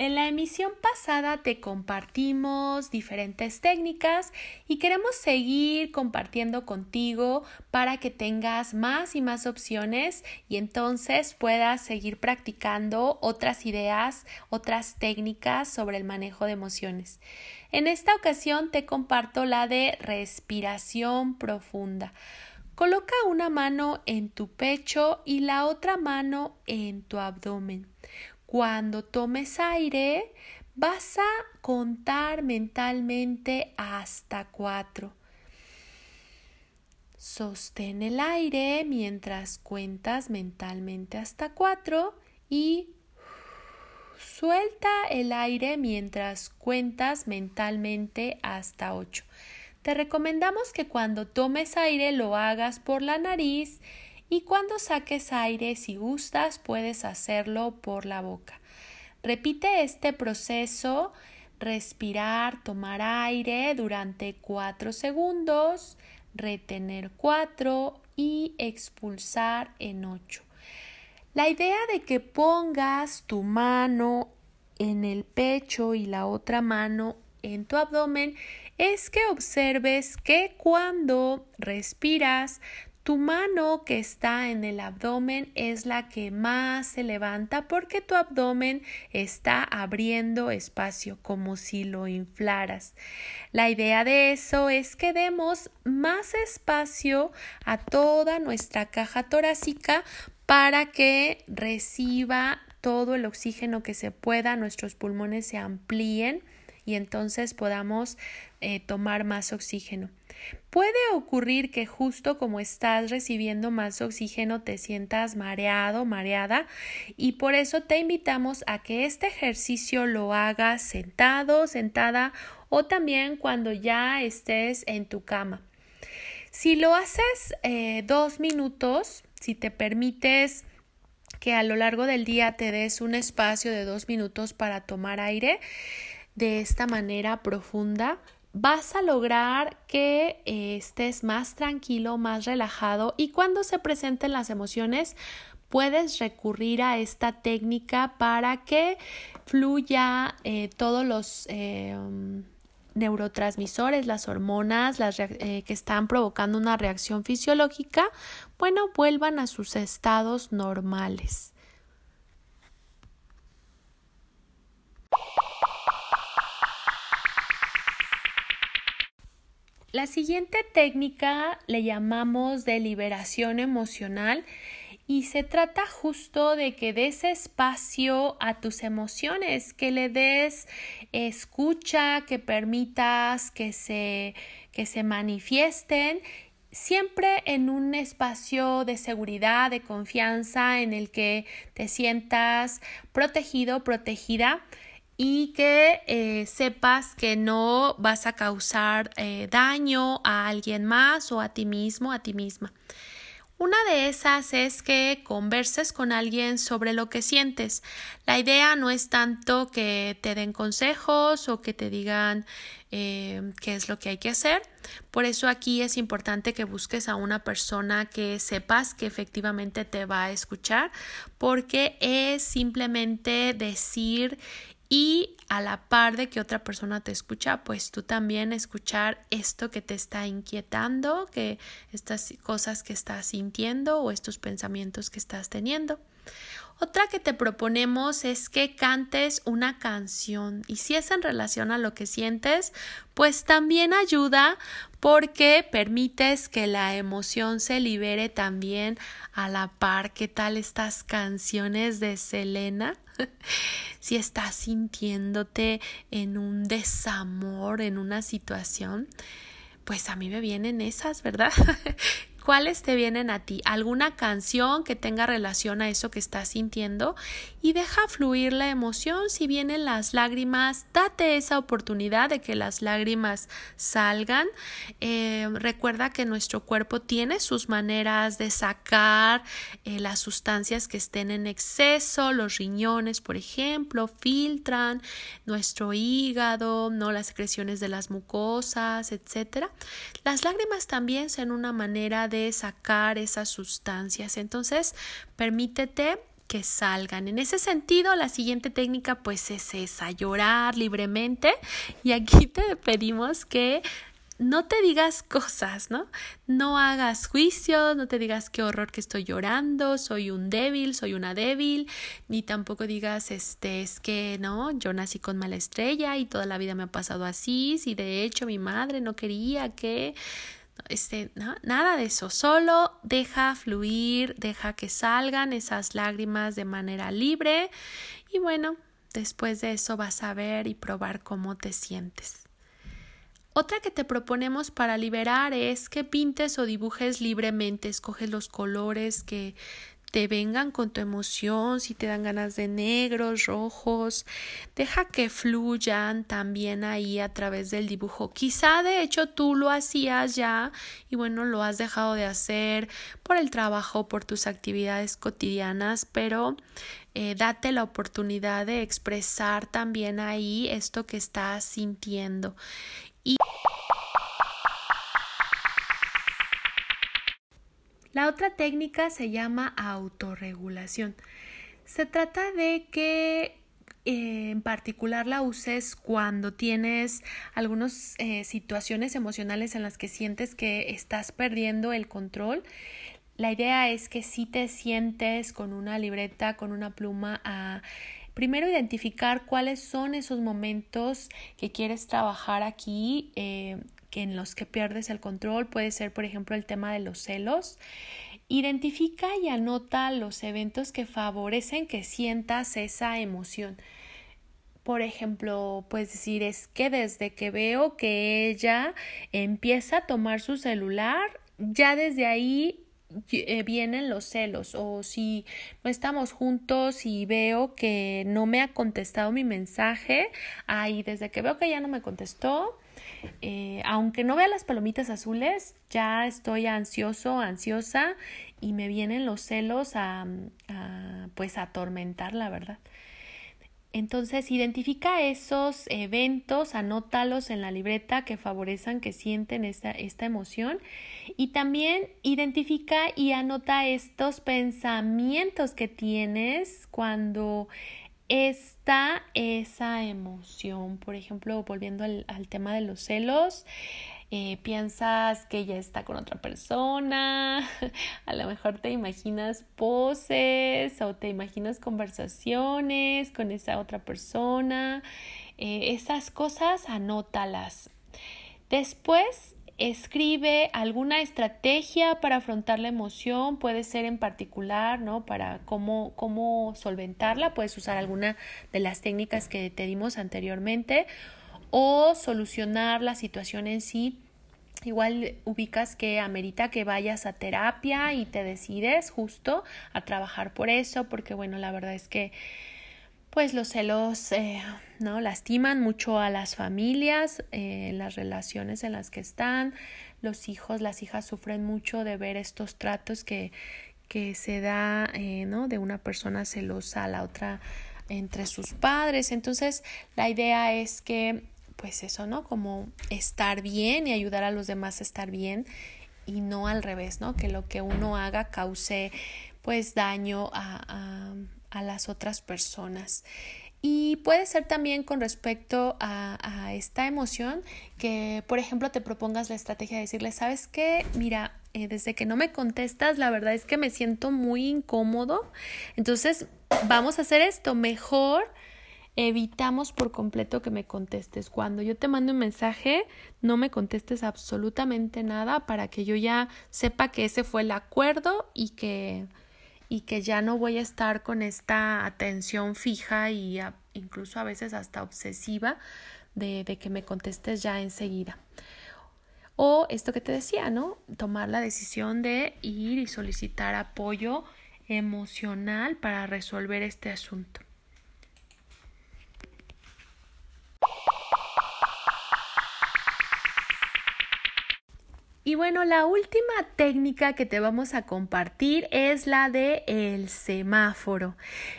En la emisión pasada te compartimos diferentes técnicas y queremos seguir compartiendo contigo para que tengas más y más opciones y entonces puedas seguir practicando otras ideas, otras técnicas sobre el manejo de emociones. En esta ocasión te comparto la de respiración profunda. Coloca una mano en tu pecho y la otra mano en tu abdomen. Cuando tomes aire, vas a contar mentalmente hasta cuatro. Sostén el aire mientras cuentas mentalmente hasta cuatro y suelta el aire mientras cuentas mentalmente hasta ocho. Te recomendamos que cuando tomes aire lo hagas por la nariz y cuando saques aire, si gustas, puedes hacerlo por la boca. Repite este proceso, respirar, tomar aire durante cuatro segundos, retener cuatro y expulsar en ocho. La idea de que pongas tu mano en el pecho y la otra mano en tu abdomen es que observes que cuando respiras tu mano que está en el abdomen es la que más se levanta porque tu abdomen está abriendo espacio como si lo inflaras. La idea de eso es que demos más espacio a toda nuestra caja torácica para que reciba todo el oxígeno que se pueda, nuestros pulmones se amplíen y entonces podamos eh, tomar más oxígeno. Puede ocurrir que justo como estás recibiendo más oxígeno te sientas mareado, mareada y por eso te invitamos a que este ejercicio lo hagas sentado, sentada o también cuando ya estés en tu cama. Si lo haces eh, dos minutos, si te permites que a lo largo del día te des un espacio de dos minutos para tomar aire de esta manera profunda, vas a lograr que eh, estés más tranquilo, más relajado y cuando se presenten las emociones puedes recurrir a esta técnica para que fluya eh, todos los eh, neurotransmisores, las hormonas las, que están provocando una reacción fisiológica, bueno, vuelvan a sus estados normales. La siguiente técnica le llamamos de liberación emocional y se trata justo de que des espacio a tus emociones, que le des escucha, que permitas que se, que se manifiesten siempre en un espacio de seguridad, de confianza, en el que te sientas protegido, protegida y que eh, sepas que no vas a causar eh, daño a alguien más o a ti mismo, a ti misma. Una de esas es que converses con alguien sobre lo que sientes. La idea no es tanto que te den consejos o que te digan eh, qué es lo que hay que hacer. Por eso aquí es importante que busques a una persona que sepas que efectivamente te va a escuchar, porque es simplemente decir y a la par de que otra persona te escucha, pues tú también escuchar esto que te está inquietando, que estas cosas que estás sintiendo o estos pensamientos que estás teniendo. Otra que te proponemos es que cantes una canción y si es en relación a lo que sientes, pues también ayuda porque permites que la emoción se libere también a la par. ¿Qué tal estas canciones de Selena? si estás sintiéndote en un desamor, en una situación, pues a mí me vienen esas, ¿verdad? cuáles te vienen a ti, alguna canción que tenga relación a eso que estás sintiendo y deja fluir la emoción. Si vienen las lágrimas, date esa oportunidad de que las lágrimas salgan. Eh, recuerda que nuestro cuerpo tiene sus maneras de sacar eh, las sustancias que estén en exceso, los riñones, por ejemplo, filtran nuestro hígado, no las secreciones de las mucosas, etcétera. Las lágrimas también son una manera de sacar esas sustancias. Entonces, permítete que salgan. En ese sentido, la siguiente técnica pues es esa, llorar libremente y aquí te pedimos que no te digas cosas, ¿no? No hagas juicios, no te digas qué horror que estoy llorando, soy un débil, soy una débil, ni tampoco digas, este, es que, ¿no? Yo nací con mala estrella y toda la vida me ha pasado así, si de hecho mi madre no quería que, este, nada de eso, solo deja fluir, deja que salgan esas lágrimas de manera libre y bueno, después de eso vas a ver y probar cómo te sientes. Otra que te proponemos para liberar es que pintes o dibujes libremente, escoges los colores que te vengan con tu emoción, si te dan ganas de negros, rojos, deja que fluyan también ahí a través del dibujo. Quizá de hecho tú lo hacías ya y bueno, lo has dejado de hacer por el trabajo, por tus actividades cotidianas, pero eh, date la oportunidad de expresar también ahí esto que estás sintiendo. La otra técnica se llama autorregulación. Se trata de que eh, en particular la uses cuando tienes algunas eh, situaciones emocionales en las que sientes que estás perdiendo el control. La idea es que si te sientes con una libreta, con una pluma a primero identificar cuáles son esos momentos que quieres trabajar aquí, eh, que en los que pierdes el control. Puede ser, por ejemplo, el tema de los celos. Identifica y anota los eventos que favorecen que sientas esa emoción. Por ejemplo, puedes decir, es que desde que veo que ella empieza a tomar su celular, ya desde ahí eh, vienen los celos o si no estamos juntos y veo que no me ha contestado mi mensaje, ahí desde que veo que ya no me contestó, eh, aunque no vea las palomitas azules, ya estoy ansioso, ansiosa y me vienen los celos a, a pues a atormentar, la verdad. Entonces, identifica esos eventos, anótalos en la libreta que favorezcan que sienten esta, esta emoción y también identifica y anota estos pensamientos que tienes cuando está esa emoción. Por ejemplo, volviendo al, tema de los celos, eh, piensas que ella está con otra persona, a lo mejor te imaginas poses o te imaginas conversaciones con esa otra persona. Eh, esas cosas anótalas. Después escribe alguna estrategia para afrontar la emoción, puede ser en particular, ¿no? Para cómo, cómo solventarla, puedes usar alguna de las técnicas que te dimos anteriormente o solucionar la situación en sí. Igual ubicas que amerita que vayas a terapia y te decides justo a trabajar por eso, porque bueno, la verdad es que pues los celos eh, no lastiman mucho a las familias, eh, las relaciones en las que están, los hijos, las hijas sufren mucho de ver estos tratos que, que se da eh, ¿no? de una persona celosa a la otra entre sus padres. Entonces, la idea es que pues eso, ¿no? Como estar bien y ayudar a los demás a estar bien y no al revés, ¿no? Que lo que uno haga cause pues daño a, a, las otras personas. Y puede ser también con respecto a, a, esta emoción que, por ejemplo, te propongas la estrategia de decirle, ¿sabes qué? Mira, eh, desde que no me contestas, la verdad es que me siento muy incómodo. Entonces, vamos a hacer esto. Mejor evitamos por completo que me contestes. Cuando yo te mando un mensaje, no me contestes absolutamente nada para que yo ya sepa que ese fue el acuerdo y que y que ya no voy a estar con esta atención fija y incluso a veces hasta obsesiva de, de que me contestes ya enseguida. O esto que te decía, ¿no? Tomar la decisión de ir y solicitar apoyo emocional para resolver este asunto. Y bueno, la última técnica que te vamos a compartir es la de el semáforo.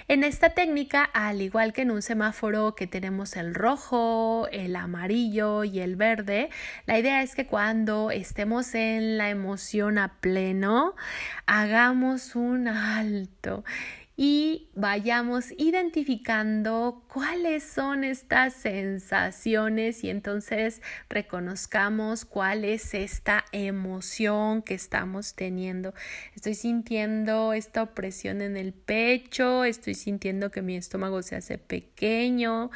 En esta técnica, al igual que en un semáforo que tenemos el rojo, el amarillo y el verde, la idea es que cuando estemos en la emoción a pleno, hagamos un alto y vayamos identificando cuáles son estas sensaciones y entonces reconozcamos cuál es esta emoción que estamos teniendo. Estoy sintiendo esta opresión en el pecho, estoy sintiendo que mi estómago se hace pequeño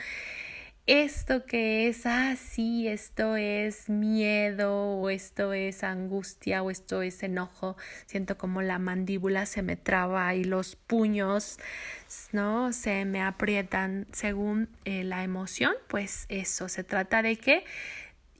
esto que es, ah, sí, esto es miedo o esto es angustia o esto es enojo, siento como la mandíbula se me traba y los puños, ¿no? Se me aprietan según eh, la emoción, pues eso, se trata de que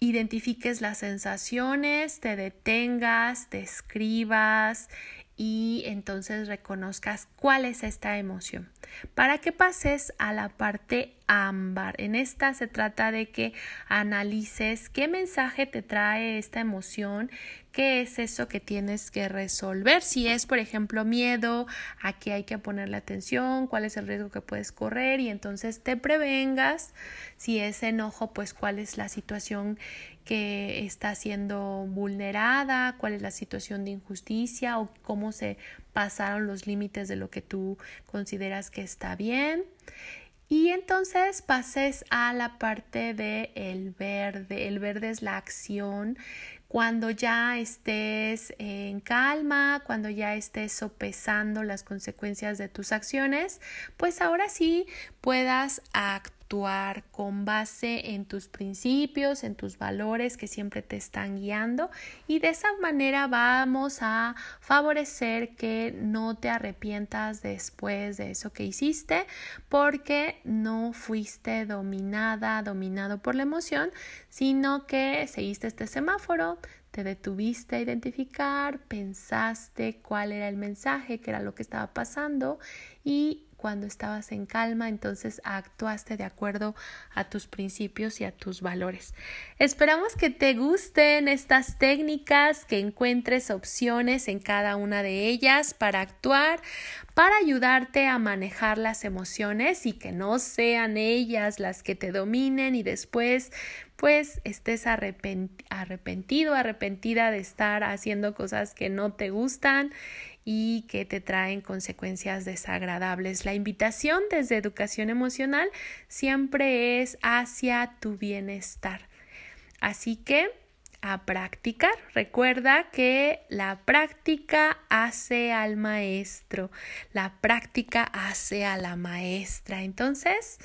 identifiques las sensaciones, te detengas, te escribas y entonces reconozcas cuál es esta emoción. Para que pases a la parte ámbar. En esta se trata de que analices qué mensaje te trae esta emoción, qué es eso que tienes que resolver. Si es, por ejemplo, miedo, a qué hay que ponerle atención, cuál es el riesgo que puedes correr y entonces te prevengas. Si es enojo, pues cuál es la situación que está siendo vulnerada, cuál es la situación de injusticia o cómo se pasaron los límites de lo que tú consideras que está bien. Y entonces pases a la parte de el verde. El verde es la acción. Cuando ya estés en calma, cuando ya estés sopesando las consecuencias de tus acciones, pues ahora sí puedas actuar con base en tus principios, en tus valores que siempre te están guiando. Y de esa manera vamos a favorecer que no te arrepientas después de eso que hiciste porque no fuiste dominada, dominado por la emoción, sino que seguiste este semáforo, te detuviste a identificar, pensaste cuál era el mensaje, qué era lo que estaba pasando y cuando estabas en calma, entonces actuaste de acuerdo a tus principios y a tus valores. Esperamos que te gusten estas técnicas, que encuentres opciones en cada una de ellas para actuar, para ayudarte a manejar las emociones y que no sean ellas las que te dominen y después pues estés arrepentido, arrepentida de estar haciendo cosas que no te gustan y que te traen consecuencias desagradables. La invitación desde educación emocional siempre es hacia tu bienestar. Así que a practicar. Recuerda que la práctica hace al maestro, la práctica hace a la maestra. Entonces,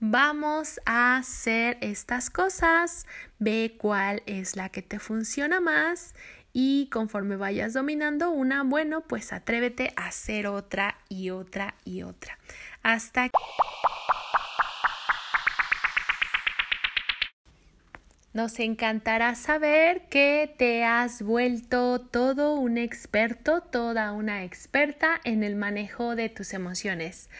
vamos a hacer estas cosas, ve cuál es la que te funciona más y conforme vayas dominando una, bueno, pues atrévete a hacer otra y otra y otra. Hasta Nos encantará saber que te has vuelto todo un experto, toda una experta en el manejo de tus emociones.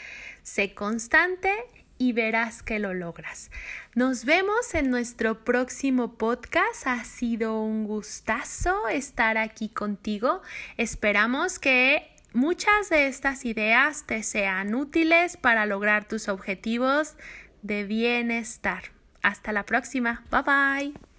Sé constante y verás que lo logras. Nos vemos en nuestro próximo podcast. Ha sido un gustazo estar aquí contigo. Esperamos que muchas de estas ideas te sean útiles para lograr tus objetivos de bienestar. Hasta la próxima. Bye bye.